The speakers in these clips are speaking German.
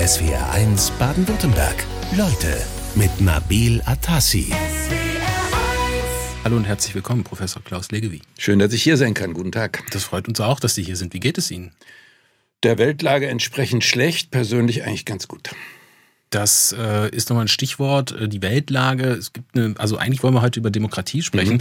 SWR1 Baden-Württemberg. Leute mit Nabil Atassi. Hallo und herzlich willkommen, Professor Klaus Legewie. Schön, dass ich hier sein kann. Guten Tag. Das freut uns auch, dass Sie hier sind. Wie geht es Ihnen? Der Weltlage entsprechend schlecht, persönlich eigentlich ganz gut. Das äh, ist nochmal ein Stichwort, äh, die Weltlage. Es gibt eine, also eigentlich wollen wir heute über Demokratie sprechen.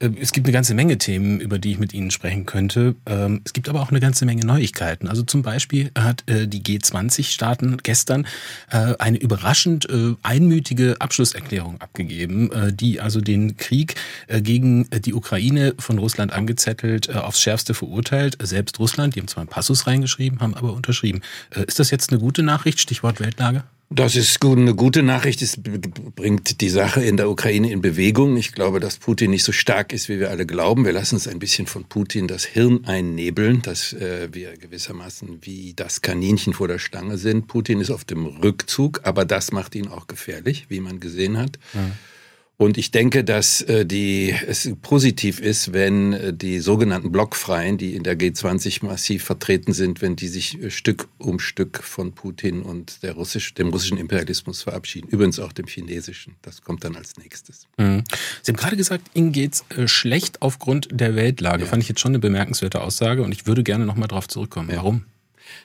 Mhm. Äh, es gibt eine ganze Menge Themen, über die ich mit Ihnen sprechen könnte. Ähm, es gibt aber auch eine ganze Menge Neuigkeiten. Also zum Beispiel hat äh, die G20-Staaten gestern äh, eine überraschend äh, einmütige Abschlusserklärung abgegeben, äh, die also den Krieg äh, gegen die Ukraine von Russland angezettelt, äh, aufs Schärfste verurteilt. Selbst Russland, die haben zwar einen Passus reingeschrieben, haben aber unterschrieben. Äh, ist das jetzt eine gute Nachricht? Stichwort Weltlage? Das ist eine gute Nachricht. Es bringt die Sache in der Ukraine in Bewegung. Ich glaube, dass Putin nicht so stark ist, wie wir alle glauben. Wir lassen uns ein bisschen von Putin das Hirn einnebeln, dass äh, wir gewissermaßen wie das Kaninchen vor der Stange sind. Putin ist auf dem Rückzug, aber das macht ihn auch gefährlich, wie man gesehen hat. Ja. Und ich denke, dass äh, die, es positiv ist, wenn äh, die sogenannten Blockfreien, die in der G20 massiv vertreten sind, wenn die sich äh, Stück um Stück von Putin und der Russisch, dem russischen Imperialismus verabschieden. Übrigens auch dem chinesischen. Das kommt dann als nächstes. Mhm. Sie haben gerade gesagt, Ihnen geht's äh, schlecht aufgrund der Weltlage. Ja. Fand ich jetzt schon eine bemerkenswerte Aussage und ich würde gerne nochmal darauf zurückkommen. Ja. Warum?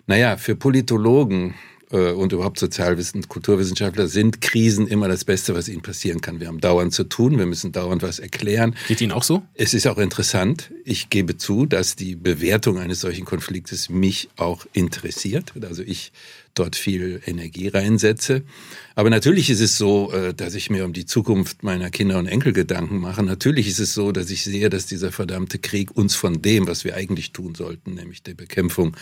Naja, für Politologen und überhaupt Sozialwissen, Kulturwissenschaftler sind Krisen immer das Beste, was ihnen passieren kann. Wir haben dauernd zu tun, wir müssen dauernd was erklären. Geht Ihnen auch so? Es ist auch interessant. Ich gebe zu, dass die Bewertung eines solchen Konfliktes mich auch interessiert. Also ich dort viel Energie reinsetze. Aber natürlich ist es so, äh, dass ich mir um die Zukunft meiner Kinder und Enkel Gedanken mache. Natürlich ist es so, dass ich sehe, dass dieser verdammte Krieg uns von dem, was wir eigentlich tun sollten, nämlich der Bekämpfung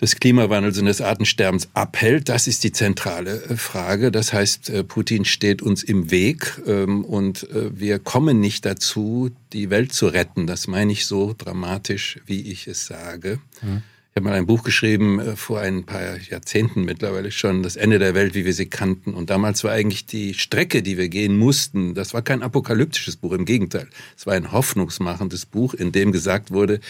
des Klimawandels und des Artensterbens abhält. Das ist die zentrale äh, Frage. Das heißt, äh, Putin steht uns im Weg ähm, und äh, wir kommen nicht dazu, die Welt zu retten. Das meine ich so dramatisch, wie ich es sage. Mhm. Ich habe mal ein Buch geschrieben vor ein paar Jahrzehnten mittlerweile schon, Das Ende der Welt, wie wir sie kannten. Und damals war eigentlich die Strecke, die wir gehen mussten, das war kein apokalyptisches Buch, im Gegenteil. Es war ein hoffnungsmachendes Buch, in dem gesagt wurde,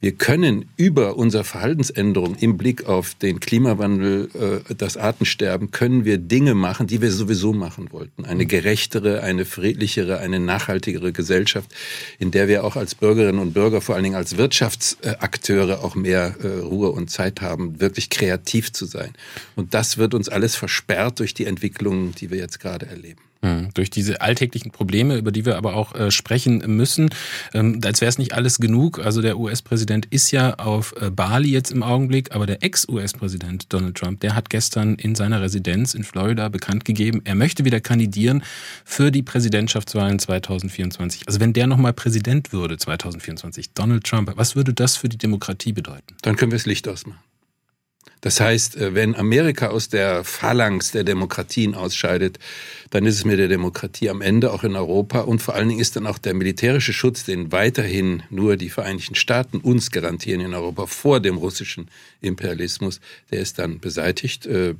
wir können über unsere Verhaltensänderung im Blick auf den Klimawandel, äh, das Artensterben, können wir Dinge machen, die wir sowieso machen wollten. Eine mhm. gerechtere, eine friedlichere, eine nachhaltigere Gesellschaft, in der wir auch als Bürgerinnen und Bürger, vor allen Dingen als Wirtschaftsakteure auch mehr äh, Ruhe und Zeit haben, wirklich kreativ zu sein. Und das wird uns alles versperrt durch die Entwicklungen, die wir jetzt gerade erleben. Mhm. Durch diese alltäglichen Probleme, über die wir aber auch äh, sprechen müssen, ähm, als wäre es nicht alles genug. Also der US-Präsident ist ja auf äh, Bali jetzt im Augenblick, aber der Ex-US-Präsident Donald Trump, der hat gestern in seiner Residenz in Florida bekannt gegeben, er möchte wieder kandidieren für die Präsidentschaftswahlen 2024. Also wenn der nochmal Präsident würde 2024, Donald Trump, was würde das für die Demokratie bedeuten? Dann können wir das Licht ausmachen. Das heißt, äh, wenn Amerika aus der Phalanx der Demokratien ausscheidet, dann ist es mit der Demokratie am Ende, auch in Europa. Und vor allen Dingen ist dann auch der militärische Schutz, den weiterhin nur die Vereinigten Staaten uns garantieren in Europa vor dem russischen Imperialismus, der ist dann beseitigt. Äh,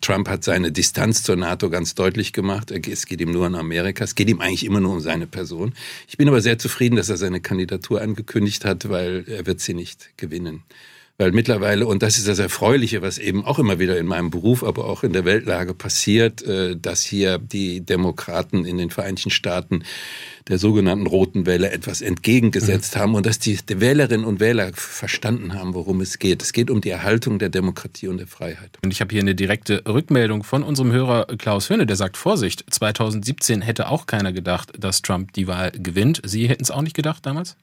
Trump hat seine Distanz zur NATO ganz deutlich gemacht. Es geht ihm nur an Amerika. Es geht ihm eigentlich immer nur um seine Person. Ich bin aber sehr zufrieden, dass er seine Kandidatur angekündigt hat, weil er wird sie nicht gewinnen. Weil mittlerweile, und das ist das Erfreuliche, was eben auch immer wieder in meinem Beruf, aber auch in der Weltlage passiert, äh, dass hier die Demokraten in den Vereinigten Staaten der sogenannten roten Welle etwas entgegengesetzt mhm. haben und dass die Wählerinnen und Wähler verstanden haben, worum es geht. Es geht um die Erhaltung der Demokratie und der Freiheit. Und ich habe hier eine direkte Rückmeldung von unserem Hörer Klaus Höhne, der sagt, Vorsicht, 2017 hätte auch keiner gedacht, dass Trump die Wahl gewinnt. Sie hätten es auch nicht gedacht damals?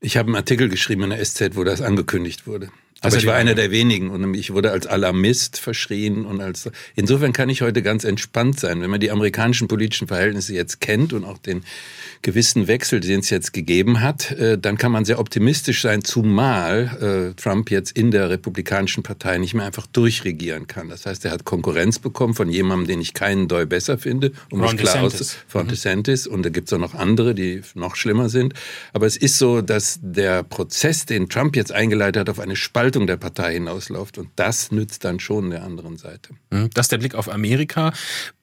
Ich habe einen Artikel geschrieben in der SZ, wo das angekündigt wurde. Aber ich war einer der wenigen und ich wurde als Alarmist verschrien und als insofern kann ich heute ganz entspannt sein, wenn man die amerikanischen politischen Verhältnisse jetzt kennt und auch den gewissen Wechsel, den es jetzt gegeben hat, äh, dann kann man sehr optimistisch sein, zumal äh, Trump jetzt in der Republikanischen Partei nicht mehr einfach durchregieren kann. Das heißt, er hat Konkurrenz bekommen von jemandem, den ich keinen Doi besser finde, um Ron mich klar aus von mhm. DeSantis und da gibt es auch noch andere, die noch schlimmer sind. Aber es ist so, dass der Prozess, den Trump jetzt eingeleitet hat, auf eine Spaltung Spaltung der Partei hinausläuft. Und das nützt dann schon der anderen Seite. Hm, das ist der Blick auf Amerika.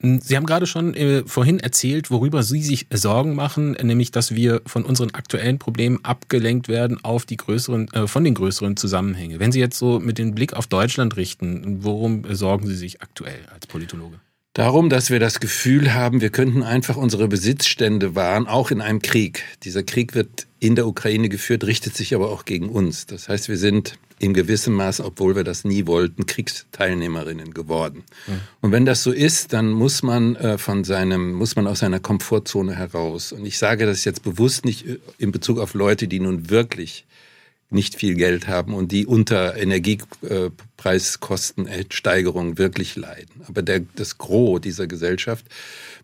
Hm, Sie haben gerade schon äh, vorhin erzählt, worüber Sie sich Sorgen machen, nämlich dass wir von unseren aktuellen Problemen abgelenkt werden auf die größeren, äh, von den größeren Zusammenhängen. Wenn Sie jetzt so mit dem Blick auf Deutschland richten, worum sorgen Sie sich aktuell als Politologe? Darum, dass wir das Gefühl haben, wir könnten einfach unsere Besitzstände wahren, auch in einem Krieg. Dieser Krieg wird in der Ukraine geführt, richtet sich aber auch gegen uns. Das heißt, wir sind in gewissem Maß, obwohl wir das nie wollten, Kriegsteilnehmerinnen geworden. Mhm. Und wenn das so ist, dann muss man äh, von seinem, muss man aus seiner Komfortzone heraus. Und ich sage das jetzt bewusst nicht äh, in Bezug auf Leute, die nun wirklich nicht viel Geld haben und die unter Energiepreiskostensteigerung wirklich leiden. Aber der, das Gros dieser Gesellschaft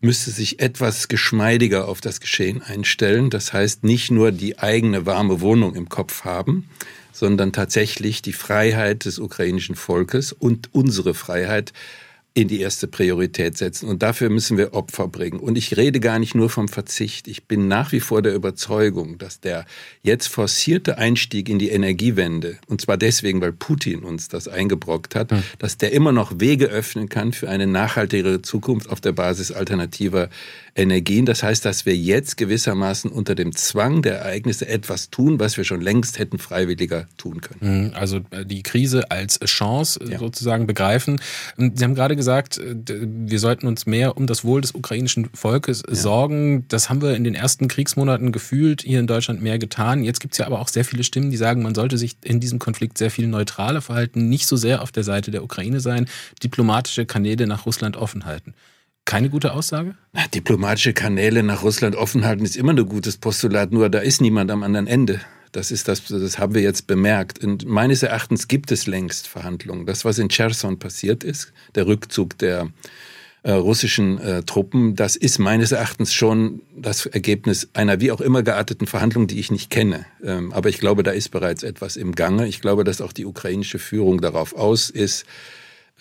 müsste sich etwas geschmeidiger auf das Geschehen einstellen. Das heißt, nicht nur die eigene warme Wohnung im Kopf haben, sondern tatsächlich die Freiheit des ukrainischen Volkes und unsere Freiheit in die erste Priorität setzen. Und dafür müssen wir Opfer bringen. Und ich rede gar nicht nur vom Verzicht. Ich bin nach wie vor der Überzeugung, dass der jetzt forcierte Einstieg in die Energiewende, und zwar deswegen, weil Putin uns das eingebrockt hat, mhm. dass der immer noch Wege öffnen kann für eine nachhaltigere Zukunft auf der Basis alternativer Energien. Das heißt, dass wir jetzt gewissermaßen unter dem Zwang der Ereignisse etwas tun, was wir schon längst hätten freiwilliger tun können. Mhm. Also äh, die Krise als Chance äh, ja. sozusagen begreifen. Sie haben gerade gesagt, äh, wir sollten uns mehr um das Wohl des ukrainischen Volkes ja. sorgen. Das haben wir in den ersten Kriegsmonaten gefühlt hier in Deutschland mehr getan. Jetzt gibt es ja aber auch sehr viele Stimmen, die sagen, man sollte sich in diesem Konflikt sehr viel neutraler verhalten, nicht so sehr auf der Seite der Ukraine sein, diplomatische Kanäle nach Russland offen halten. Keine gute Aussage? Na, diplomatische Kanäle nach Russland offen halten ist immer ein gutes Postulat, nur da ist niemand am anderen Ende. Das ist das, das haben wir jetzt bemerkt. Und meines Erachtens gibt es längst Verhandlungen. Das, was in Cherson passiert ist, der Rückzug der äh, russischen äh, Truppen, das ist meines Erachtens schon das Ergebnis einer wie auch immer gearteten Verhandlung, die ich nicht kenne. Ähm, aber ich glaube, da ist bereits etwas im Gange. Ich glaube, dass auch die ukrainische Führung darauf aus ist,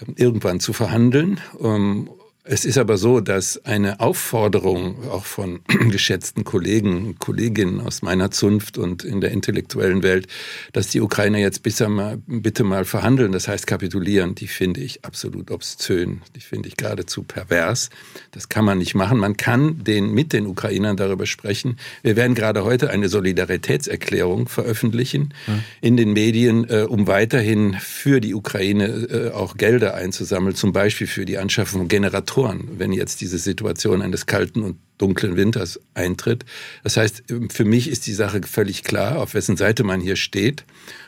ähm, irgendwann zu verhandeln. Ähm, es ist aber so, dass eine Aufforderung auch von geschätzten Kollegen Kolleginnen aus meiner Zunft und in der intellektuellen Welt, dass die Ukrainer jetzt bisher mal, bitte mal verhandeln, das heißt kapitulieren, die finde ich absolut obszön. Die finde ich geradezu pervers. Das kann man nicht machen. Man kann den, mit den Ukrainern darüber sprechen. Wir werden gerade heute eine Solidaritätserklärung veröffentlichen mhm. in den Medien, äh, um weiterhin für die Ukraine äh, auch Gelder einzusammeln, zum Beispiel für die Anschaffung von Generatoren Faktoren, wenn jetzt diese Situation eines kalten und dunklen Winters eintritt. Das heißt, für mich ist die Sache völlig klar, auf wessen Seite man hier steht.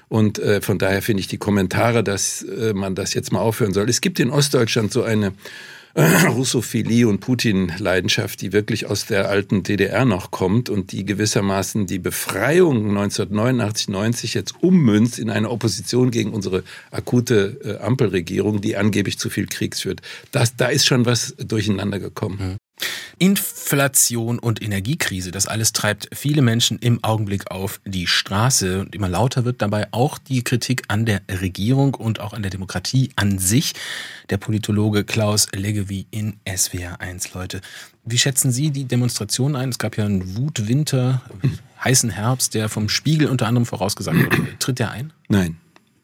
Und äh, von daher finde ich die Kommentare, dass äh, man das jetzt mal aufhören soll. Es gibt in Ostdeutschland so eine Russophilie und Putin-Leidenschaft, die wirklich aus der alten DDR noch kommt und die gewissermaßen die Befreiung 1989, 90 jetzt ummünzt in eine Opposition gegen unsere akute äh, Ampelregierung, die angeblich zu viel Kriegs führt. Das, da ist schon was durcheinander gekommen. Inflation und Energiekrise, das alles treibt viele Menschen im Augenblick auf die Straße und immer lauter wird dabei auch die Kritik an der Regierung und auch an der Demokratie an sich. Der Politologe Klaus Leggevi in SWR 1, Leute. Wie schätzen Sie die Demonstration ein? Es gab ja einen Wutwinter, heißen Herbst, der vom Spiegel unter anderem vorausgesagt wurde. Tritt der ein? Nein.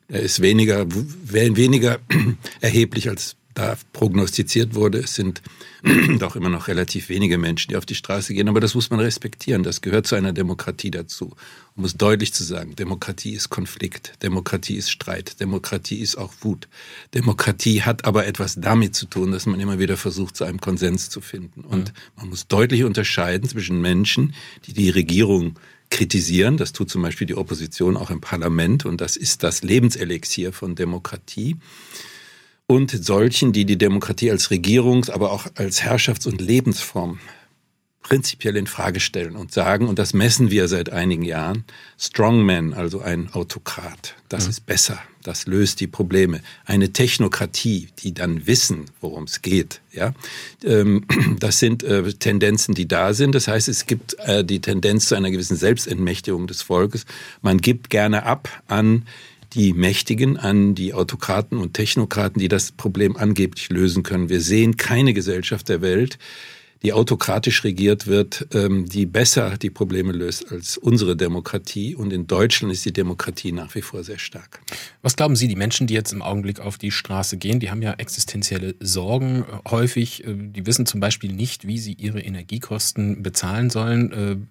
Er ist weniger, weniger erheblich als da prognostiziert wurde. Es sind doch immer noch relativ wenige Menschen, die auf die Straße gehen. Aber das muss man respektieren. Das gehört zu einer Demokratie dazu. Um es deutlich zu sagen, Demokratie ist Konflikt, Demokratie ist Streit, Demokratie ist auch Wut. Demokratie hat aber etwas damit zu tun, dass man immer wieder versucht, zu einem Konsens zu finden. Und man muss deutlich unterscheiden zwischen Menschen, die die Regierung kritisieren. Das tut zum Beispiel die Opposition auch im Parlament. Und das ist das Lebenselixier von Demokratie und solchen, die die Demokratie als Regierungs-, aber auch als Herrschafts- und Lebensform prinzipiell in Frage stellen und sagen, und das messen wir seit einigen Jahren, Strongman, also ein Autokrat, das mhm. ist besser, das löst die Probleme. Eine Technokratie, die dann wissen, worum es geht, ja, ähm, das sind äh, Tendenzen, die da sind. Das heißt, es gibt äh, die Tendenz zu einer gewissen Selbstentmächtigung des Volkes. Man gibt gerne ab an die Mächtigen, an die Autokraten und Technokraten, die das Problem angeblich lösen können. Wir sehen keine Gesellschaft der Welt, die autokratisch regiert wird, ähm, die besser die Probleme löst als unsere Demokratie. Und in Deutschland ist die Demokratie nach wie vor sehr stark. Was glauben Sie, die Menschen, die jetzt im Augenblick auf die Straße gehen, die haben ja existenzielle Sorgen äh, häufig. Äh, die wissen zum Beispiel nicht, wie sie ihre Energiekosten bezahlen sollen.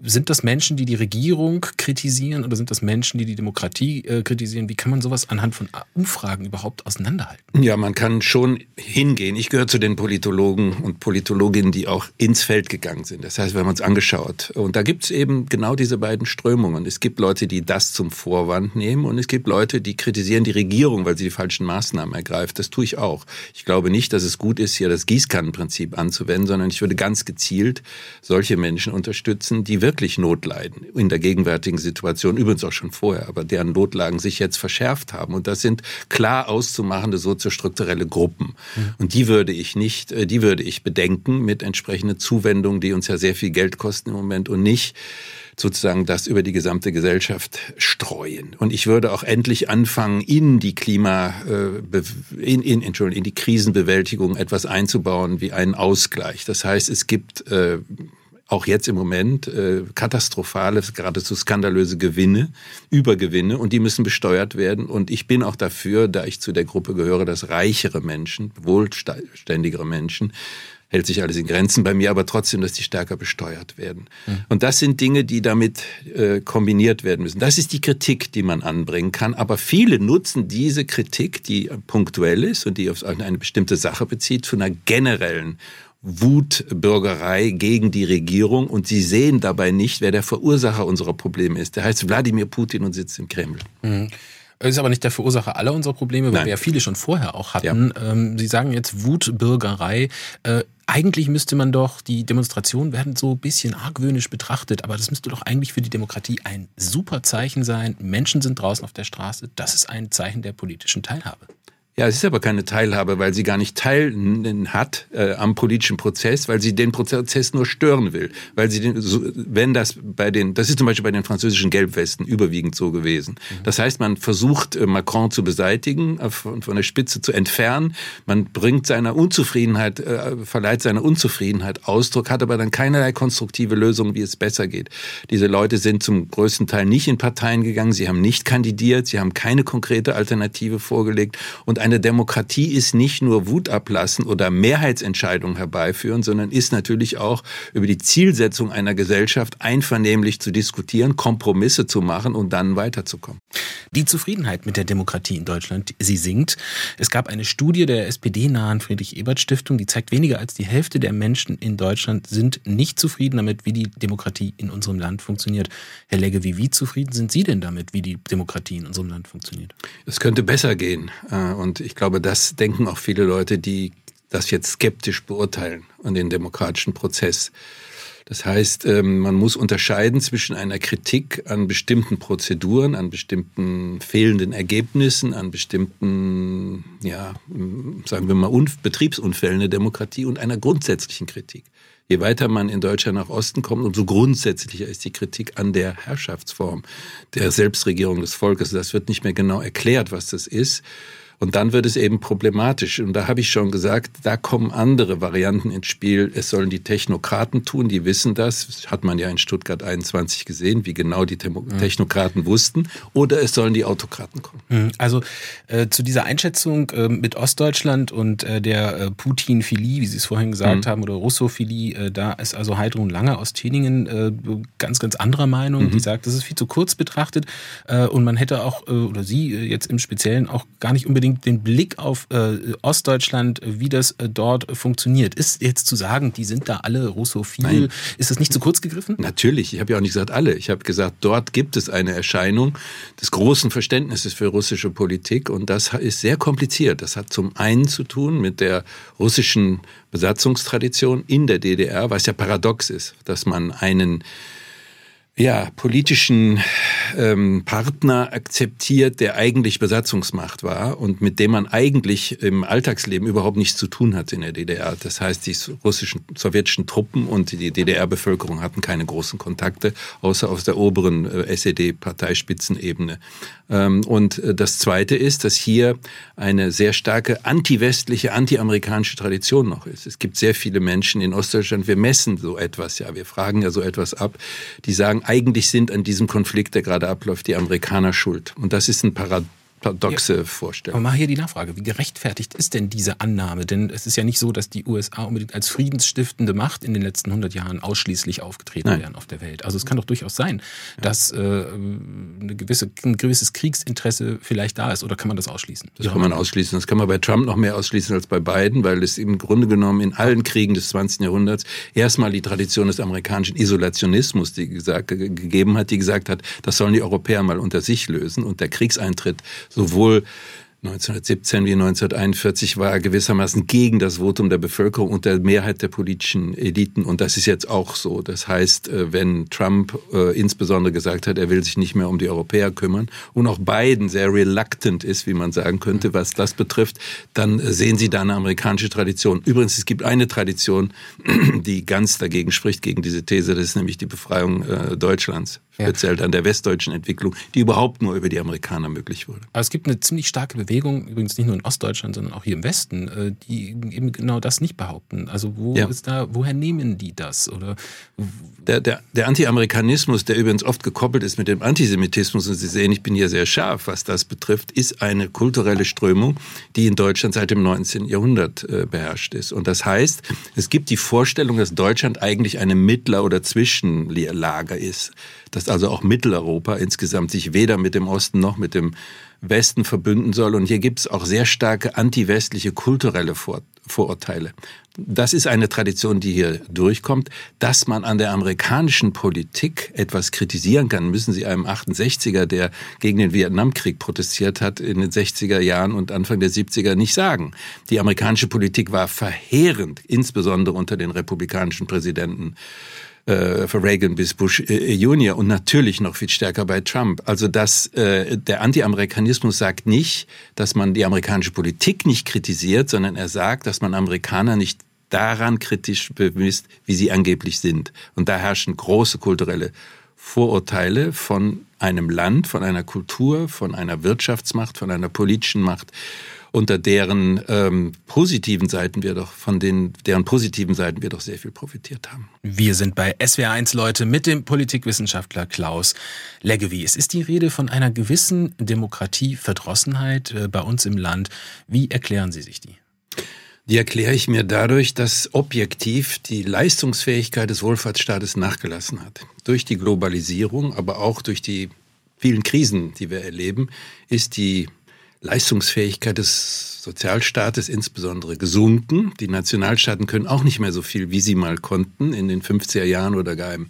Sind das Menschen, die die Regierung kritisieren oder sind das Menschen, die die Demokratie äh, kritisieren? Wie kann man sowas anhand von Umfragen überhaupt auseinanderhalten? Ja, man kann schon hingehen. Ich gehöre zu den Politologen und Politologinnen, die auch ins Feld gegangen sind. Das heißt, wir haben uns angeschaut. Und da gibt es eben genau diese beiden Strömungen. Es gibt Leute, die das zum Vorwand nehmen und es gibt Leute, die kritisieren die Regierung, weil sie die falschen Maßnahmen ergreift. Das tue ich auch. Ich glaube nicht, dass es gut ist, hier das Gießkannenprinzip anzuwenden, sondern ich würde ganz gezielt solche Menschen unterstützen, die wirklich Not leiden in der gegenwärtigen Situation, übrigens auch schon vorher, aber deren Notlagen sich jetzt verschärft haben. Und das sind klar auszumachende soziostrukturelle Gruppen. Mhm. Und die würde ich nicht, äh, die würde ich bedenken mit entsprechenden Zuwendungen, die uns ja sehr viel Geld kosten im Moment und nicht sozusagen das über die gesamte Gesellschaft streuen. Und ich würde auch endlich anfangen, in die Klima, äh, in, in, Entschuldigung, in die Krisenbewältigung etwas einzubauen wie einen Ausgleich. Das heißt, es gibt äh, auch jetzt im Moment äh, katastrophale, geradezu skandalöse Gewinne, Übergewinne und die müssen besteuert werden. Und ich bin auch dafür, da ich zu der Gruppe gehöre, dass reichere Menschen, wohlständigere Menschen, hält sich alles in Grenzen bei mir, aber trotzdem, dass die stärker besteuert werden. Mhm. Und das sind Dinge, die damit äh, kombiniert werden müssen. Das ist die Kritik, die man anbringen kann. Aber viele nutzen diese Kritik, die punktuell ist und die auf eine bestimmte Sache bezieht, zu einer generellen Wutbürgerei gegen die Regierung und sie sehen dabei nicht, wer der Verursacher unserer Probleme ist. Der heißt Wladimir Putin und sitzt im Kreml. Mhm. Ist aber nicht der Verursacher aller unserer Probleme, weil Nein. wir ja viele schon vorher auch hatten. Ja. Ähm, sie sagen jetzt Wutbürgerei. Äh, eigentlich müsste man doch, die Demonstrationen werden so ein bisschen argwöhnisch betrachtet, aber das müsste doch eigentlich für die Demokratie ein super Zeichen sein. Menschen sind draußen auf der Straße. Das ist ein Zeichen der politischen Teilhabe. Ja, es ist aber keine Teilhabe, weil sie gar nicht teilen hat äh, am politischen Prozess, weil sie den Prozess nur stören will. Weil sie den, so, wenn das bei den, das ist zum Beispiel bei den französischen Gelbwesten überwiegend so gewesen. Mhm. Das heißt, man versucht äh, Macron zu beseitigen, äh, von, von der Spitze zu entfernen. Man bringt seiner Unzufriedenheit, äh, verleiht seiner Unzufriedenheit Ausdruck, hat aber dann keinerlei konstruktive Lösung, wie es besser geht. Diese Leute sind zum größten Teil nicht in Parteien gegangen, sie haben nicht kandidiert, sie haben keine konkrete Alternative vorgelegt und eine Demokratie ist nicht nur Wut ablassen oder Mehrheitsentscheidungen herbeiführen, sondern ist natürlich auch über die Zielsetzung einer Gesellschaft einvernehmlich zu diskutieren, Kompromisse zu machen und dann weiterzukommen. Die Zufriedenheit mit der Demokratie in Deutschland, sie sinkt. Es gab eine Studie der SPD-nahen Friedrich-Ebert-Stiftung, die zeigt, weniger als die Hälfte der Menschen in Deutschland sind nicht zufrieden damit, wie die Demokratie in unserem Land funktioniert. Herr Legge, wie, wie zufrieden sind Sie denn damit, wie die Demokratie in unserem Land funktioniert? Es könnte besser gehen. Äh, und ich glaube, das denken auch viele Leute, die das jetzt skeptisch beurteilen und den demokratischen Prozess. Das heißt, ähm, man muss unterscheiden zwischen einer Kritik an bestimmten Prozeduren, an bestimmten fehlenden Ergebnissen, an bestimmten, ja, sagen wir mal, Betriebsunfällen der Demokratie und einer grundsätzlichen Kritik. Je weiter man in Deutschland nach Osten kommt, umso grundsätzlicher ist die Kritik an der Herrschaftsform der Selbstregierung des Volkes. Das wird nicht mehr genau erklärt, was das ist. Und dann wird es eben problematisch. Und da habe ich schon gesagt, da kommen andere Varianten ins Spiel. Es sollen die Technokraten tun, die wissen das. das hat man ja in Stuttgart 21 gesehen, wie genau die Technokraten wussten. Oder es sollen die Autokraten kommen. Mhm. Also äh, zu dieser Einschätzung äh, mit Ostdeutschland und äh, der äh, Putin-Philie, wie Sie es vorhin gesagt mhm. haben, oder Russophilie, äh, da ist also Heidrun Lange aus Teningen äh, ganz, ganz anderer Meinung. Mhm. Die sagt, das ist viel zu kurz betrachtet und man hätte auch, oder Sie jetzt im Speziellen auch gar nicht unbedingt unbedingt den Blick auf äh, Ostdeutschland, wie das äh, dort funktioniert. Ist jetzt zu sagen, die sind da alle russophil, Nein. ist das nicht zu kurz gegriffen? Natürlich, ich habe ja auch nicht gesagt alle. Ich habe gesagt, dort gibt es eine Erscheinung des großen Verständnisses für russische Politik und das ist sehr kompliziert. Das hat zum einen zu tun mit der russischen Besatzungstradition in der DDR, was ja paradox ist, dass man einen ja, politischen ähm, Partner akzeptiert, der eigentlich Besatzungsmacht war und mit dem man eigentlich im Alltagsleben überhaupt nichts zu tun hat in der DDR. Das heißt, die russischen, sowjetischen Truppen und die DDR-Bevölkerung hatten keine großen Kontakte, außer aus der oberen äh, SED-Parteispitzenebene. Ähm, und äh, das Zweite ist, dass hier eine sehr starke anti-westliche, anti-amerikanische Tradition noch ist. Es gibt sehr viele Menschen in Ostdeutschland, wir messen so etwas, ja, wir fragen ja so etwas ab, die sagen, eigentlich sind an diesem Konflikt, der gerade abläuft, die Amerikaner schuld. Und das ist ein Paradox paradoxe ja. Vorstellung. Aber mal hier die Nachfrage, wie gerechtfertigt ist denn diese Annahme? Denn es ist ja nicht so, dass die USA unbedingt als friedensstiftende Macht in den letzten 100 Jahren ausschließlich aufgetreten Nein. wären auf der Welt. Also es kann doch durchaus sein, ja. dass äh, eine gewisse, ein gewisses Kriegsinteresse vielleicht da ist. Oder kann man das ausschließen? Das kann man ausschließen. Das kann man bei Trump noch mehr ausschließen als bei Biden, weil es im Grunde genommen in allen Kriegen des 20. Jahrhunderts erstmal die Tradition des amerikanischen Isolationismus die gesagt, gegeben hat, die gesagt hat, das sollen die Europäer mal unter sich lösen. Und der Kriegseintritt sowohl 1917 wie 1941 war gewissermaßen gegen das Votum der Bevölkerung und der Mehrheit der politischen Eliten. Und das ist jetzt auch so. Das heißt, äh, wenn Trump äh, insbesondere gesagt hat, er will sich nicht mehr um die Europäer kümmern und auch Biden sehr reluctant ist, wie man sagen könnte, was das betrifft, dann sehen Sie da eine amerikanische Tradition. Übrigens, es gibt eine Tradition, die ganz dagegen spricht, gegen diese These, das ist nämlich die Befreiung äh, Deutschlands speziell ja. an der westdeutschen Entwicklung, die überhaupt nur über die Amerikaner möglich wurde. Aber es gibt eine ziemlich starke Bewegung, übrigens nicht nur in Ostdeutschland, sondern auch hier im Westen, äh, die eben genau das nicht behaupten. Also wo ja. ist da, woher nehmen die das? Oder der, der, der Anti-Amerikanismus, der übrigens oft gekoppelt ist mit dem Antisemitismus, und Sie sehen, ich bin hier sehr scharf, was das betrifft, ist eine kulturelle Strömung, die in Deutschland seit dem 19. Jahrhundert äh, beherrscht ist. Und das heißt, es gibt die Vorstellung, dass Deutschland eigentlich eine Mittler- oder Zwischenlager ist dass also auch Mitteleuropa insgesamt sich weder mit dem Osten noch mit dem Westen verbünden soll. Und hier gibt es auch sehr starke antiwestliche kulturelle Vor Vorurteile. Das ist eine Tradition, die hier durchkommt. Dass man an der amerikanischen Politik etwas kritisieren kann, müssen Sie einem 68er, der gegen den Vietnamkrieg protestiert hat in den 60er Jahren und Anfang der 70er, nicht sagen. Die amerikanische Politik war verheerend, insbesondere unter den republikanischen Präsidenten äh, von Reagan bis Bush äh, Junior und natürlich noch viel stärker bei Trump. Also dass äh, der Anti-Amerikanismus sagt nicht, dass man die amerikanische Politik nicht kritisiert, sondern er sagt, dass man Amerikaner nicht daran kritisch bemisst, wie sie angeblich sind. Und da herrschen große kulturelle Vorurteile von einem Land, von einer Kultur, von einer Wirtschaftsmacht, von einer politischen Macht unter deren ähm, positiven Seiten wir doch, von den, deren positiven Seiten wir doch sehr viel profitiert haben. Wir sind bei SWR1 Leute mit dem Politikwissenschaftler Klaus Leggevi. Es ist die Rede von einer gewissen Demokratieverdrossenheit äh, bei uns im Land. Wie erklären Sie sich die? Die erkläre ich mir dadurch, dass objektiv die Leistungsfähigkeit des Wohlfahrtsstaates nachgelassen hat. Durch die Globalisierung, aber auch durch die vielen Krisen, die wir erleben, ist die Leistungsfähigkeit des Sozialstaates insbesondere gesunken. Die Nationalstaaten können auch nicht mehr so viel, wie sie mal konnten in den 50er Jahren oder gar im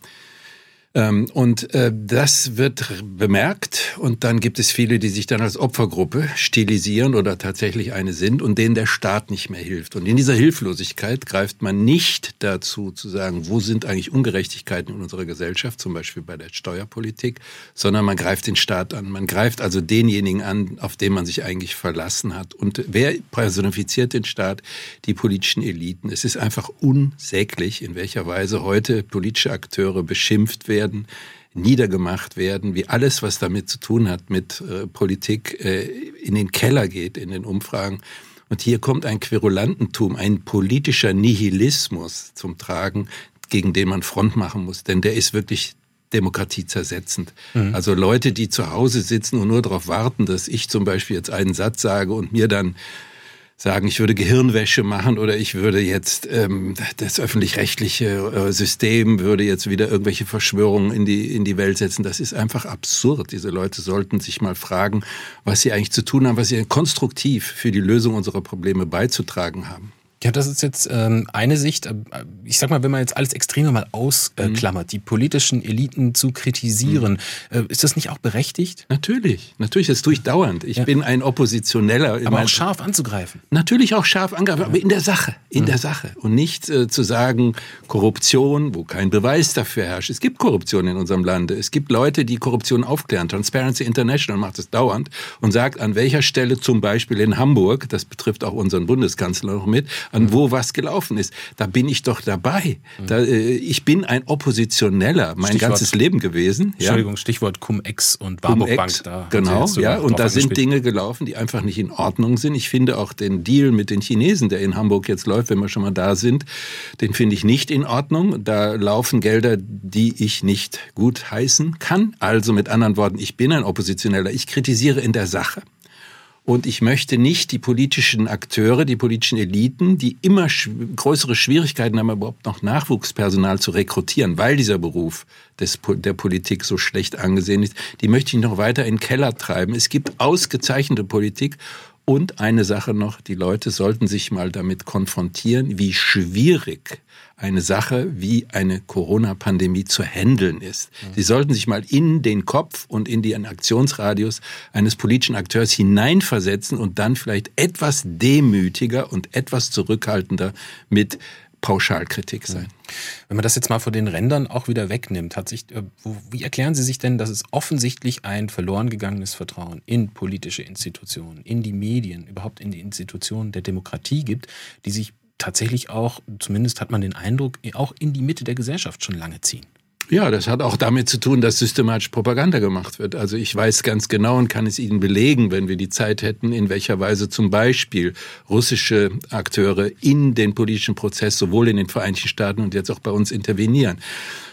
und äh, das wird bemerkt und dann gibt es viele, die sich dann als Opfergruppe stilisieren oder tatsächlich eine sind und denen der Staat nicht mehr hilft. Und in dieser Hilflosigkeit greift man nicht dazu zu sagen, wo sind eigentlich Ungerechtigkeiten in unserer Gesellschaft, zum Beispiel bei der Steuerpolitik, sondern man greift den Staat an. Man greift also denjenigen an, auf den man sich eigentlich verlassen hat. Und wer personifiziert den Staat? Die politischen Eliten. Es ist einfach unsäglich, in welcher Weise heute politische Akteure beschimpft werden werden, niedergemacht werden, wie alles, was damit zu tun hat mit äh, Politik, äh, in den Keller geht in den Umfragen. Und hier kommt ein Querulantentum, ein politischer Nihilismus zum Tragen, gegen den man Front machen muss. Denn der ist wirklich Demokratie zersetzend. Mhm. Also Leute, die zu Hause sitzen und nur darauf warten, dass ich zum Beispiel jetzt einen Satz sage und mir dann sagen, ich würde Gehirnwäsche machen oder ich würde jetzt ähm, das öffentlich-rechtliche äh, System würde jetzt wieder irgendwelche Verschwörungen in die in die Welt setzen. Das ist einfach absurd. Diese Leute sollten sich mal fragen, was sie eigentlich zu tun haben, was sie konstruktiv für die Lösung unserer Probleme beizutragen haben. Ja, das ist jetzt ähm, eine Sicht. Äh, ich sag mal, wenn man jetzt alles Extreme mal ausklammert, mhm. die politischen Eliten zu kritisieren, mhm. äh, ist das nicht auch berechtigt? Natürlich, natürlich, das tue ich dauernd. Ich ja. bin ein Oppositioneller. Aber auch scharf anzugreifen. Natürlich auch scharf angreifen, aber in der Sache, in mhm. der Sache. Und nicht äh, zu sagen, Korruption, wo kein Beweis dafür herrscht. Es gibt Korruption in unserem Lande. Es gibt Leute, die Korruption aufklären. Transparency International macht es dauernd und sagt, an welcher Stelle zum Beispiel in Hamburg, das betrifft auch unseren Bundeskanzler noch mit, an mhm. wo was gelaufen ist. Da bin ich doch dabei. Mhm. Da, äh, ich bin ein Oppositioneller mein Stichwort, ganzes Leben gewesen. Entschuldigung, Stichwort Cum-Ex und Warburg Bank. Da genau, ja, und da sind Dinge gelaufen, die einfach nicht in Ordnung sind. Ich finde auch den Deal mit den Chinesen, der in Hamburg jetzt läuft, wenn wir schon mal da sind, den finde ich nicht in Ordnung. Da laufen Gelder, die ich nicht gut heißen kann. Also mit anderen Worten, ich bin ein Oppositioneller. Ich kritisiere in der Sache. Und ich möchte nicht die politischen Akteure, die politischen Eliten, die immer sch größere Schwierigkeiten haben, überhaupt noch Nachwuchspersonal zu rekrutieren, weil dieser Beruf des, der Politik so schlecht angesehen ist, die möchte ich noch weiter in den Keller treiben. Es gibt ausgezeichnete Politik und eine Sache noch, die Leute sollten sich mal damit konfrontieren, wie schwierig eine Sache wie eine Corona-Pandemie zu handeln ist. Mhm. Sie sollten sich mal in den Kopf und in den Aktionsradius eines politischen Akteurs hineinversetzen und dann vielleicht etwas demütiger und etwas zurückhaltender mit Pauschalkritik sein. Wenn man das jetzt mal von den Rändern auch wieder wegnimmt, hat sich, äh, wie erklären Sie sich denn, dass es offensichtlich ein verloren gegangenes Vertrauen in politische Institutionen, in die Medien, überhaupt in die Institutionen der Demokratie gibt, die sich tatsächlich auch, zumindest hat man den Eindruck, auch in die Mitte der Gesellschaft schon lange ziehen. Ja, das hat auch damit zu tun, dass systematisch Propaganda gemacht wird. Also ich weiß ganz genau und kann es Ihnen belegen, wenn wir die Zeit hätten, in welcher Weise zum Beispiel russische Akteure in den politischen Prozess sowohl in den Vereinigten Staaten und jetzt auch bei uns intervenieren.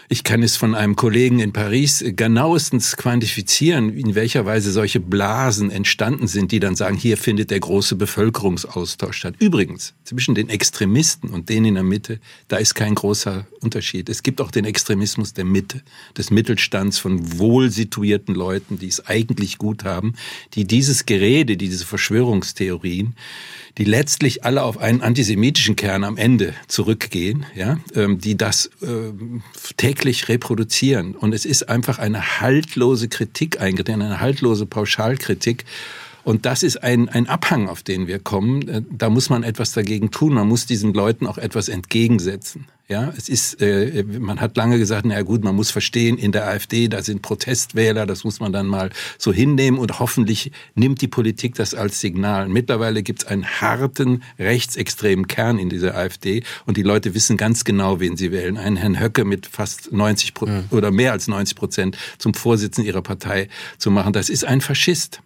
Ich kann es von einem Kollegen in Paris genauestens quantifizieren, in welcher Weise solche Blasen entstanden sind, die dann sagen, hier findet der große Bevölkerungsaustausch statt. Übrigens, zwischen den Extremisten und denen in der Mitte, da ist kein großer Unterschied. Es gibt auch den Extremismus der Mitte, des Mittelstands von wohlsituierten Leuten, die es eigentlich gut haben, die dieses Gerede, diese Verschwörungstheorien, die letztlich alle auf einen antisemitischen Kern am Ende zurückgehen, ja, ähm, die das äh, täglich reproduzieren. Und es ist einfach eine haltlose Kritik eingetreten, eine haltlose Pauschalkritik. Und das ist ein, ein Abhang, auf den wir kommen. Äh, da muss man etwas dagegen tun. Man muss diesen Leuten auch etwas entgegensetzen. Ja, es ist, äh, man hat lange gesagt, na gut, man muss verstehen, in der AfD, da sind Protestwähler, das muss man dann mal so hinnehmen und hoffentlich nimmt die Politik das als Signal. Mittlerweile gibt es einen harten rechtsextremen Kern in dieser AfD und die Leute wissen ganz genau, wen sie wählen. Einen Herrn Höcke mit fast 90 Pro mhm. oder mehr als 90 Prozent zum Vorsitzenden ihrer Partei zu machen, das ist ein Faschist.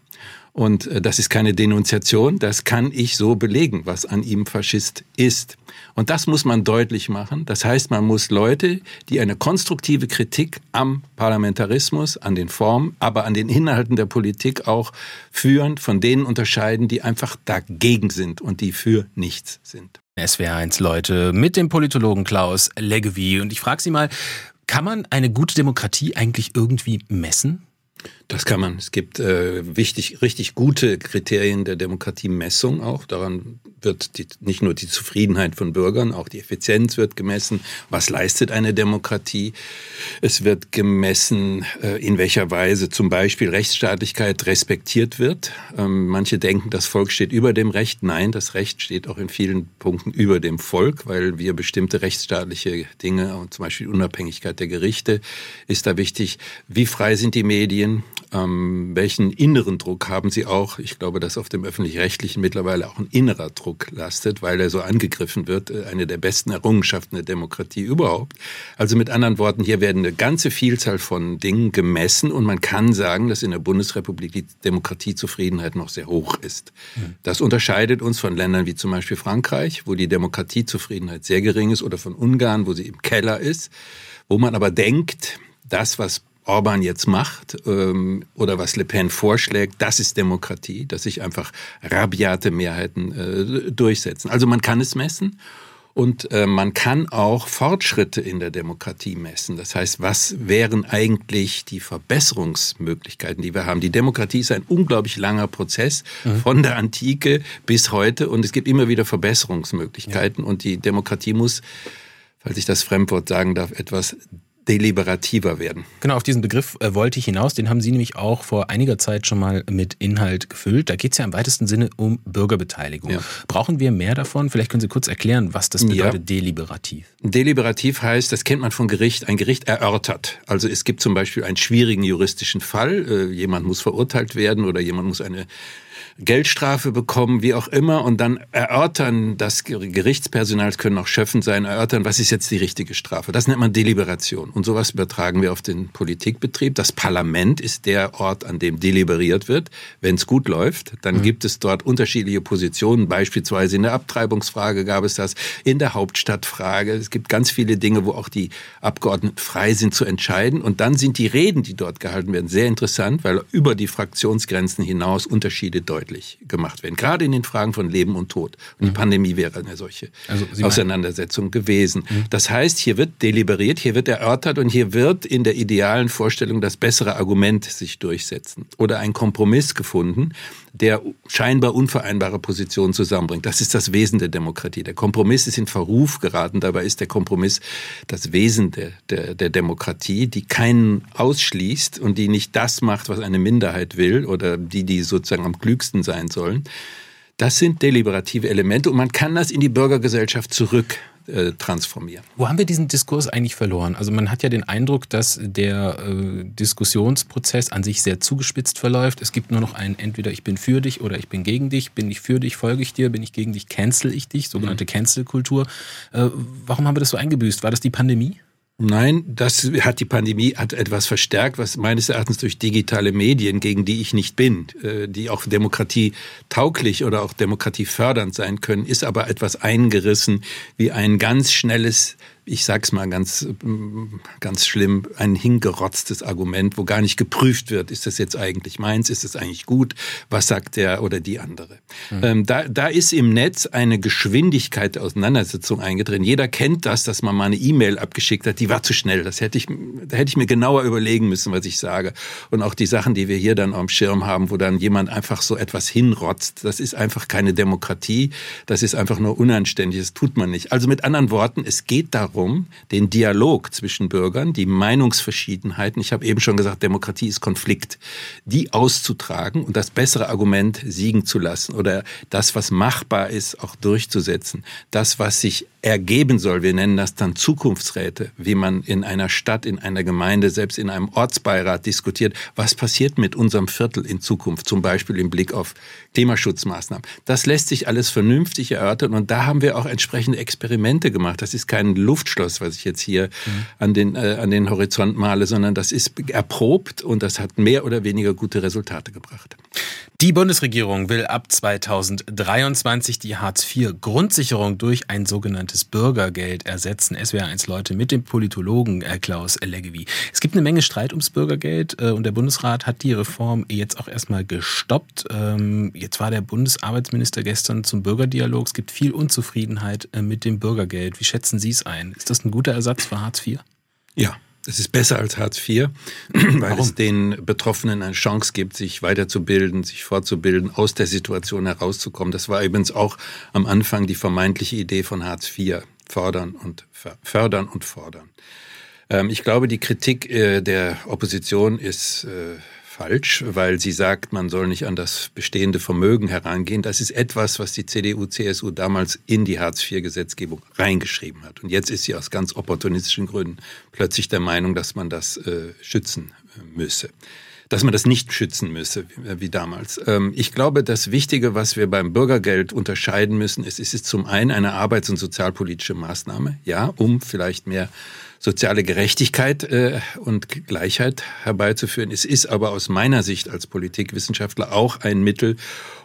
Und äh, das ist keine Denunziation, das kann ich so belegen, was an ihm Faschist ist. Und das muss man deutlich machen. Das heißt, man muss Leute, die eine konstruktive Kritik am Parlamentarismus, an den Formen, aber an den Inhalten der Politik auch führen, von denen unterscheiden, die einfach dagegen sind und die für nichts sind. SWR1 Leute mit dem Politologen Klaus Leggevi. Und ich frage Sie mal, kann man eine gute Demokratie eigentlich irgendwie messen? Das kann man. Es gibt äh, wichtig, richtig gute Kriterien der Demokratiemessung auch. Daran wird die, nicht nur die Zufriedenheit von Bürgern, auch die Effizienz wird gemessen. Was leistet eine Demokratie? Es wird gemessen, äh, in welcher Weise zum Beispiel Rechtsstaatlichkeit respektiert wird. Ähm, manche denken, das Volk steht über dem Recht. Nein, das Recht steht auch in vielen Punkten über dem Volk, weil wir bestimmte rechtsstaatliche Dinge, zum Beispiel Unabhängigkeit der Gerichte, ist da wichtig. Wie frei sind die Medien? Ähm, welchen inneren Druck haben sie auch? Ich glaube, dass auf dem öffentlich-rechtlichen mittlerweile auch ein innerer Druck lastet, weil er so angegriffen wird. Äh, eine der besten Errungenschaften der Demokratie überhaupt. Also mit anderen Worten, hier werden eine ganze Vielzahl von Dingen gemessen und man kann sagen, dass in der Bundesrepublik die Demokratiezufriedenheit noch sehr hoch ist. Mhm. Das unterscheidet uns von Ländern wie zum Beispiel Frankreich, wo die Demokratiezufriedenheit sehr gering ist, oder von Ungarn, wo sie im Keller ist, wo man aber denkt, das, was Orban jetzt macht ähm, oder was Le Pen vorschlägt, das ist Demokratie, dass sich einfach rabiate Mehrheiten äh, durchsetzen. Also man kann es messen Und äh, man kann auch Fortschritte in der Demokratie messen. Das heißt, was wären eigentlich die Verbesserungsmöglichkeiten, die wir haben? Die Demokratie ist ein unglaublich langer Prozess mhm. von der Antike bis heute und es gibt immer wieder Verbesserungsmöglichkeiten ja. und die Demokratie muss, falls ich das Fremdwort sagen darf, etwas deliberativer werden. Genau, auf diesen Begriff äh, wollte ich hinaus. Den haben Sie nämlich auch vor einiger Zeit schon mal mit Inhalt gefüllt. Da geht es ja im weitesten Sinne um Bürgerbeteiligung. Ja. Brauchen wir mehr davon? Vielleicht können Sie kurz erklären, was das bedeutet, ja. deliberativ. Deliberativ heißt, das kennt man von Gericht, ein Gericht erörtert. Also es gibt zum Beispiel einen schwierigen juristischen Fall. Äh, jemand muss verurteilt werden oder jemand muss eine Geldstrafe bekommen, wie auch immer, und dann erörtern, das Gerichtspersonal, es können auch Schöffen sein, erörtern, was ist jetzt die richtige Strafe. Das nennt man Deliberation. Und sowas übertragen wir auf den Politikbetrieb. Das Parlament ist der Ort, an dem deliberiert wird. Wenn es gut läuft, dann mhm. gibt es dort unterschiedliche Positionen. Beispielsweise in der Abtreibungsfrage gab es das, in der Hauptstadtfrage. Es gibt ganz viele Dinge, wo auch die Abgeordneten frei sind zu entscheiden. Und dann sind die Reden, die dort gehalten werden, sehr interessant, weil über die Fraktionsgrenzen hinaus Unterschiede deutlich deutlich gemacht werden, gerade in den Fragen von Leben und Tod. Und die mhm. Pandemie wäre eine solche also Auseinandersetzung gewesen. Mhm. Das heißt, hier wird deliberiert, hier wird erörtert und hier wird in der idealen Vorstellung das bessere Argument sich durchsetzen oder ein Kompromiss gefunden, der scheinbar unvereinbare Positionen zusammenbringt. Das ist das Wesen der Demokratie. Der Kompromiss ist in Verruf geraten. Dabei ist der Kompromiss das Wesen der, der, der Demokratie, die keinen ausschließt und die nicht das macht, was eine Minderheit will oder die, die sozusagen am klügsten sein sollen. Das sind deliberative Elemente und man kann das in die Bürgergesellschaft zurück äh, transformieren. Wo haben wir diesen Diskurs eigentlich verloren? Also man hat ja den Eindruck, dass der äh, Diskussionsprozess an sich sehr zugespitzt verläuft. Es gibt nur noch ein entweder ich bin für dich oder ich bin gegen dich. Bin ich für dich, folge ich dir. Bin ich gegen dich, cancel ich dich. Sogenannte mhm. Cancel-Kultur. Äh, warum haben wir das so eingebüßt? War das die Pandemie? Nein, das hat die Pandemie hat etwas verstärkt, was meines Erachtens durch digitale Medien, gegen die ich nicht bin, äh, die auch Demokratie tauglich oder auch Demokratie fördernd sein können, ist aber etwas eingerissen wie ein ganz schnelles ich sag's mal ganz, ganz schlimm, ein hingerotztes Argument, wo gar nicht geprüft wird, ist das jetzt eigentlich meins, ist das eigentlich gut, was sagt der oder die andere. Mhm. Ähm, da, da ist im Netz eine Geschwindigkeit der Auseinandersetzung eingetreten. Jeder kennt das, dass man mal eine E-Mail abgeschickt hat, die war zu schnell. Das hätte ich, da hätte ich mir genauer überlegen müssen, was ich sage. Und auch die Sachen, die wir hier dann am Schirm haben, wo dann jemand einfach so etwas hinrotzt, das ist einfach keine Demokratie, das ist einfach nur unanständig, das tut man nicht. Also mit anderen Worten, es geht darum, darum, den Dialog zwischen Bürgern, die Meinungsverschiedenheiten, ich habe eben schon gesagt, Demokratie ist Konflikt, die auszutragen und das bessere Argument siegen zu lassen oder das, was machbar ist, auch durchzusetzen. Das, was sich ergeben soll, wir nennen das dann Zukunftsräte, wie man in einer Stadt, in einer Gemeinde, selbst in einem Ortsbeirat diskutiert, was passiert mit unserem Viertel in Zukunft, zum Beispiel im Blick auf Klimaschutzmaßnahmen. Das lässt sich alles vernünftig erörtern und da haben wir auch entsprechende Experimente gemacht. Das ist kein Luftschloss, was ich jetzt hier mhm. an, den, äh, an den Horizont male, sondern das ist erprobt und das hat mehr oder weniger gute Resultate gebracht. Die Bundesregierung will ab 2023 die Hartz-IV-Grundsicherung durch ein sogenanntes Bürgergeld ersetzen. SWR1 Leute mit dem Politologen äh, Klaus Leggevi. Es gibt eine Menge Streit ums Bürgergeld äh, und der Bundesrat hat die Reform jetzt auch erstmal gestoppt. Ähm, jetzt war der Bundesarbeitsminister gestern zum Bürgerdialog. Es gibt viel Unzufriedenheit äh, mit dem Bürgergeld. Wie schätzen Sie es ein? Ist das ein guter Ersatz für Hartz IV? Ja, es ist besser als Hartz IV, weil Warum? es den Betroffenen eine Chance gibt, sich weiterzubilden, sich fortzubilden, aus der Situation herauszukommen. Das war übrigens auch am Anfang die vermeintliche Idee von Hartz IV. Fördern und fördern und fordern. Ähm, ich glaube, die Kritik äh, der Opposition ist äh, falsch, weil sie sagt, man soll nicht an das bestehende Vermögen herangehen. Das ist etwas, was die CDU, CSU damals in die Hartz-IV-Gesetzgebung reingeschrieben hat. Und jetzt ist sie aus ganz opportunistischen Gründen plötzlich der Meinung, dass man das äh, schützen äh, müsse dass man das nicht schützen müsse, wie, wie damals. Ähm, ich glaube, das Wichtige, was wir beim Bürgergeld unterscheiden müssen, ist, es ist zum einen eine arbeits- und sozialpolitische Maßnahme, ja, um vielleicht mehr soziale Gerechtigkeit äh, und Gleichheit herbeizuführen. Es ist aber aus meiner Sicht als Politikwissenschaftler auch ein Mittel,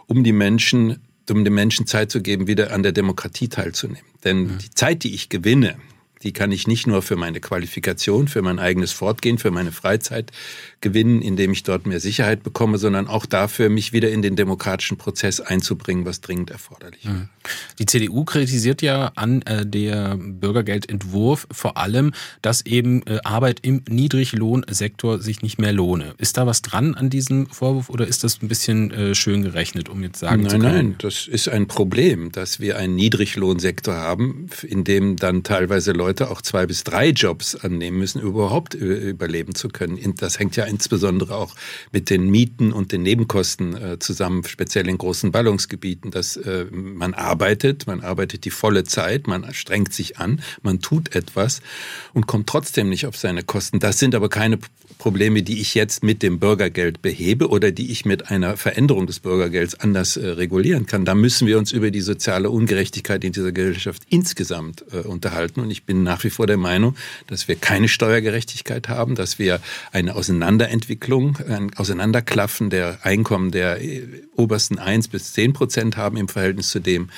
um die Menschen um den Menschen Zeit zu geben, wieder an der Demokratie teilzunehmen. Denn mhm. die Zeit, die ich gewinne, die kann ich nicht nur für meine Qualifikation, für mein eigenes Fortgehen, für meine Freizeit gewinnen, indem ich dort mehr Sicherheit bekomme, sondern auch dafür, mich wieder in den demokratischen Prozess einzubringen, was dringend erforderlich ist. Mhm. Die CDU kritisiert ja an äh, der Bürgergeldentwurf vor allem, dass eben äh, Arbeit im Niedriglohnsektor sich nicht mehr lohne. Ist da was dran an diesem Vorwurf oder ist das ein bisschen äh, schön gerechnet, um jetzt sagen nein, zu können? Nein, nein, das ist ein Problem, dass wir einen Niedriglohnsektor haben, in dem dann teilweise Leute auch zwei bis drei Jobs annehmen müssen, überhaupt überleben zu können. Das hängt ja insbesondere auch mit den Mieten und den Nebenkosten äh, zusammen, speziell in großen Ballungsgebieten, dass äh, man arbeitet, man arbeitet die volle Zeit, man strengt sich an, man tut etwas und kommt trotzdem nicht auf seine Kosten. Das sind aber keine Probleme, die ich jetzt mit dem Bürgergeld behebe oder die ich mit einer Veränderung des Bürgergelds anders äh, regulieren kann. Da müssen wir uns über die soziale Ungerechtigkeit in dieser Gesellschaft insgesamt unterhalten. Und ich bin nach wie vor der Meinung, dass wir keine Steuergerechtigkeit haben, dass wir eine Auseinanderentwicklung, ein Auseinanderklaffen der Einkommen der äh, obersten eins bis zehn Prozent haben im Verhältnis zu dem,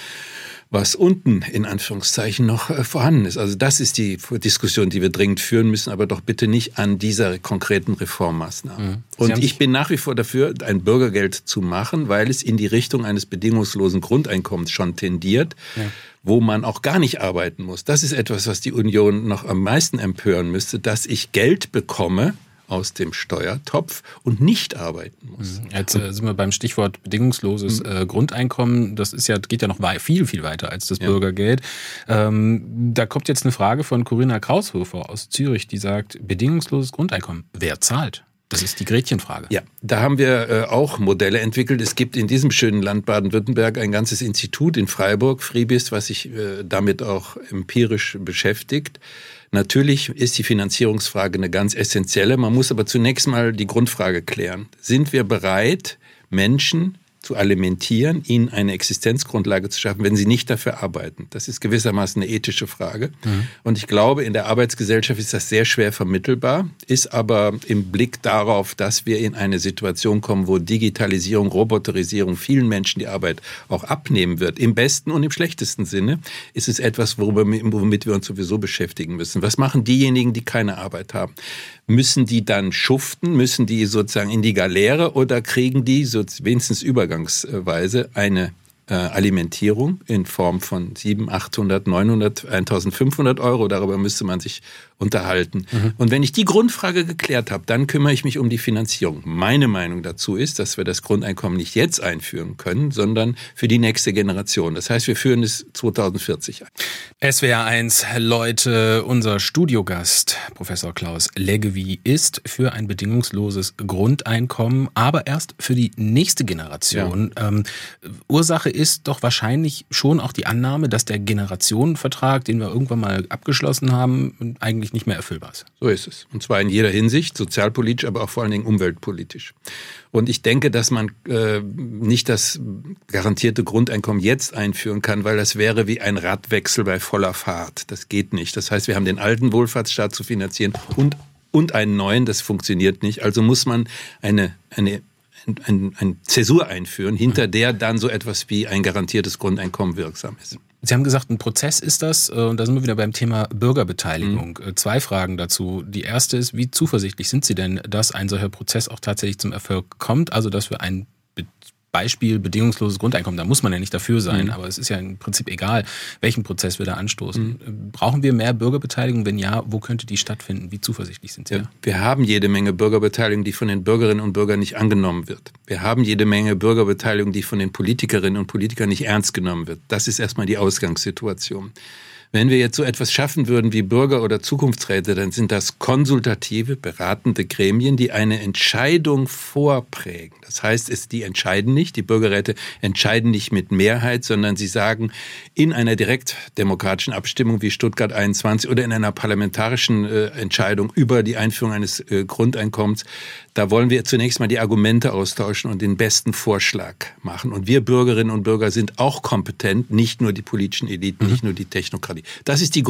was unten in Anführungszeichen noch äh, vorhanden ist. Also das ist die Diskussion, die wir dringend führen müssen, aber doch bitte nicht an dieser konkreten Reformmaßnahme. Mhm. Und ich bin nach wie vor dafür, ein Bürgergeld zu machen, weil es in die Richtung eines bedingungslosen Grundeinkommens schon tendiert. Ja wo man auch gar nicht arbeiten muss. Das ist etwas, was die Union noch am meisten empören müsste, dass ich Geld bekomme, aus dem Steuertopf und nicht arbeiten muss. Mhm. Jetzt äh, sind wir beim Stichwort bedingungsloses mhm. äh, Grundeinkommen. Das ist ja, geht ja noch viel, viel weiter als das ja. Bürgergeld. Ähm, da kommt jetzt eine Frage von Corinna Kraushofer aus Zürich, die sagt, bedingungsloses Grundeinkommen, wer zahlt? Das ist die Gretchenfrage. Ja, da haben wir äh, auch Modelle entwickelt. Es gibt in diesem schönen Land Baden-Württemberg ein ganzes Institut in Freiburg, Fribis, was sich äh, damit auch empirisch beschäftigt. Natürlich ist die Finanzierungsfrage eine ganz essentielle. Man muss aber zunächst mal die Grundfrage klären. Sind wir bereit, Menschen zu alimentieren, ihnen eine Existenzgrundlage zu schaffen, wenn sie nicht dafür arbeiten. Das ist gewissermaßen eine ethische Frage. Mhm. Und ich glaube, in der Arbeitsgesellschaft ist das sehr schwer vermittelbar, ist aber im Blick darauf, dass wir in eine Situation kommen, wo Digitalisierung, Roboterisierung vielen Menschen die Arbeit auch abnehmen wird, im besten und im schlechtesten Sinne, ist es etwas, worüber, womit wir uns sowieso beschäftigen müssen. Was machen diejenigen, die keine Arbeit haben? Müssen die dann schuften? Müssen die sozusagen in die Galeere oder kriegen die so wenigstens übergangsweise eine äh, Alimentierung in Form von 700, 800, 900, 1500 Euro. Darüber müsste man sich unterhalten. Mhm. Und wenn ich die Grundfrage geklärt habe, dann kümmere ich mich um die Finanzierung. Meine Meinung dazu ist, dass wir das Grundeinkommen nicht jetzt einführen können, sondern für die nächste Generation. Das heißt, wir führen es 2040 ein. SWR 1, Leute, unser Studiogast, Professor Klaus Leggevi, ist für ein bedingungsloses Grundeinkommen, aber erst für die nächste Generation. Ja. Ähm, Ursache ist doch wahrscheinlich schon auch die Annahme, dass der Generationenvertrag, den wir irgendwann mal abgeschlossen haben, eigentlich nicht mehr erfüllbar ist. So ist es. Und zwar in jeder Hinsicht, sozialpolitisch, aber auch vor allen Dingen umweltpolitisch. Und ich denke, dass man äh, nicht das garantierte Grundeinkommen jetzt einführen kann, weil das wäre wie ein Radwechsel bei voller Fahrt. Das geht nicht. Das heißt, wir haben den alten Wohlfahrtsstaat zu finanzieren und, und einen neuen. Das funktioniert nicht. Also muss man eine, eine ein, ein Zäsur einführen, hinter der dann so etwas wie ein garantiertes Grundeinkommen wirksam ist. Sie haben gesagt, ein Prozess ist das. Äh, und da sind wir wieder beim Thema Bürgerbeteiligung. Mhm. Zwei Fragen dazu. Die erste ist, wie zuversichtlich sind Sie denn, dass ein solcher Prozess auch tatsächlich zum Erfolg kommt? Also, dass wir ein Beispiel bedingungsloses Grundeinkommen, da muss man ja nicht dafür sein, mhm. aber es ist ja im Prinzip egal, welchen Prozess wir da anstoßen. Mhm. Brauchen wir mehr Bürgerbeteiligung? Wenn ja, wo könnte die stattfinden? Wie zuversichtlich sind Sie? Ja, wir haben jede Menge Bürgerbeteiligung, die von den Bürgerinnen und Bürgern nicht angenommen wird. Wir haben jede Menge Bürgerbeteiligung, die von den Politikerinnen und Politikern nicht ernst genommen wird. Das ist erstmal die Ausgangssituation. Wenn wir jetzt so etwas schaffen würden wie Bürger- oder Zukunftsräte, dann sind das konsultative, beratende Gremien, die eine Entscheidung vorprägen. Das heißt, es, die entscheiden nicht, die Bürgerräte entscheiden nicht mit Mehrheit, sondern sie sagen in einer direktdemokratischen Abstimmung wie Stuttgart 21 oder in einer parlamentarischen äh, Entscheidung über die Einführung eines äh, Grundeinkommens, da wollen wir zunächst mal die Argumente austauschen und den besten Vorschlag machen. Und wir Bürgerinnen und Bürger sind auch kompetent, nicht nur die politischen Eliten, mhm. nicht nur die Technokratie. Das ist die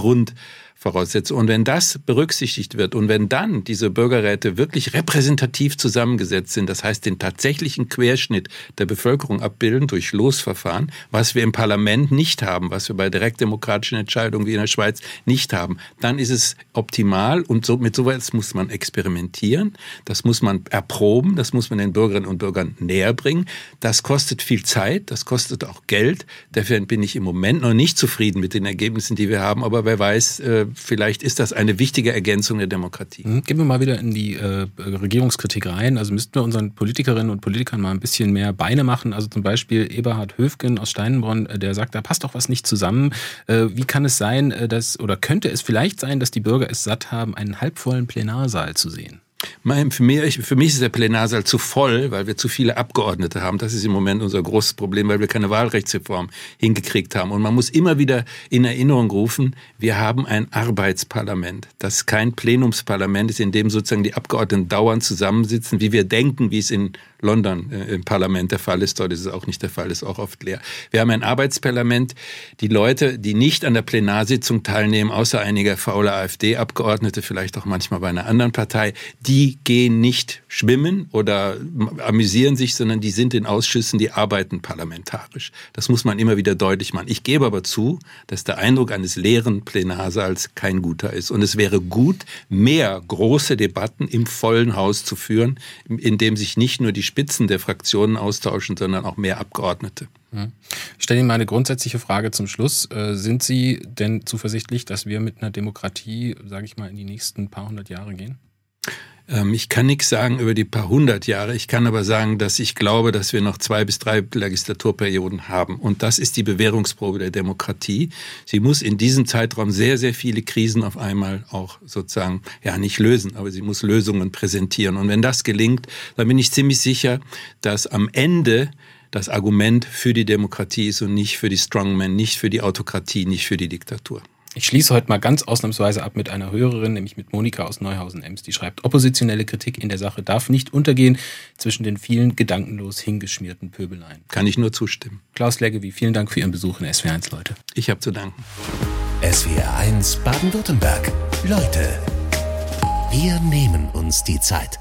Grundvoraussetzung. Und wenn das berücksichtigt wird und wenn dann diese Bürgerräte wirklich repräsentativ zusammengesetzt sind, das heißt den tatsächlichen Querschnitt der Bevölkerung abbilden durch Losverfahren, was wir im Parlament nicht haben, was wir bei direktdemokratischen Entscheidungen wie in der Schweiz nicht haben, dann ist es optimal und so, mit sowas muss man experimentieren, das muss man erproben, das muss man den Bürgerinnen und Bürgern näher bringen. Das kostet viel Zeit, das kostet auch Geld. Dafür bin ich im Moment noch nicht zufrieden mit den Ergebnissen, die wir haben, aber wer weiß, äh, vielleicht ist das eine wichtige Ergänzung der Demokratie. Mhm. Gehen wir mal wieder in die äh, Regierungskritik rein. Also müssten wir unseren Politikerinnen und Politikern mal ein bisschen mehr Beine machen. Also zum Beispiel Eberhard Höfgen aus Steinbronn, äh, der sagt, da passt doch was nicht zusammen. Äh, wie kann es sein, äh, dass, oder könnte es vielleicht sein, dass die Bürger es satt haben, einen halbvollen Plenarsaal zu sehen? Für mich, für mich ist der Plenarsaal zu voll, weil wir zu viele Abgeordnete haben. Das ist im Moment unser großes Problem, weil wir keine Wahlrechtsreform hingekriegt haben. Und man muss immer wieder in Erinnerung rufen, wir haben ein Arbeitsparlament, das kein Plenumsparlament ist, in dem sozusagen die Abgeordneten dauernd zusammensitzen, wie wir denken, wie es in London äh, im Parlament der Fall ist. Dort ist es auch nicht der Fall, ist auch oft leer. Wir haben ein Arbeitsparlament. Die Leute, die nicht an der Plenarsitzung teilnehmen, außer einiger fauler AfD-Abgeordnete, vielleicht auch manchmal bei einer anderen Partei, die gehen nicht schwimmen oder amüsieren sich, sondern die sind in Ausschüssen, die arbeiten parlamentarisch. Das muss man immer wieder deutlich machen. Ich gebe aber zu, dass der Eindruck eines leeren Plenarsaals kein guter ist. Und es wäre gut, mehr große Debatten im vollen Haus zu führen, in dem sich nicht nur die Spitzen der Fraktionen austauschen, sondern auch mehr Abgeordnete. Ich stelle Ihnen mal eine grundsätzliche Frage zum Schluss. Äh, sind Sie denn zuversichtlich, dass wir mit einer Demokratie, sage ich mal, in die nächsten paar hundert Jahre gehen? Ähm, ich kann nichts sagen über die paar hundert Jahre. Ich kann aber sagen, dass ich glaube, dass wir noch zwei bis drei Legislaturperioden haben. Und das ist die Bewährungsprobe der Demokratie. Sie muss in diesem Zeitraum sehr, sehr viele Krisen auf einmal auch sozusagen, ja, nicht lösen, aber sie muss Lösungen präsentieren. Und wenn das gelingt, dann bin ich ziemlich sicher, dass am Ende das Argument für die Demokratie ist und nicht für die Strongmen, nicht für die Autokratie, nicht für die Diktatur. Ich schließe heute mal ganz ausnahmsweise ab mit einer Hörerin, nämlich mit Monika aus Neuhausen-Ems. Die schreibt, oppositionelle Kritik in der Sache darf nicht untergehen zwischen den vielen gedankenlos hingeschmierten Pöbeleien. Kann ich nur zustimmen. Klaus Leggevi, vielen Dank für Ihren Besuch in SWR1, Leute. Ich habe zu danken. SWR1 Baden-Württemberg. Leute, wir nehmen uns die Zeit.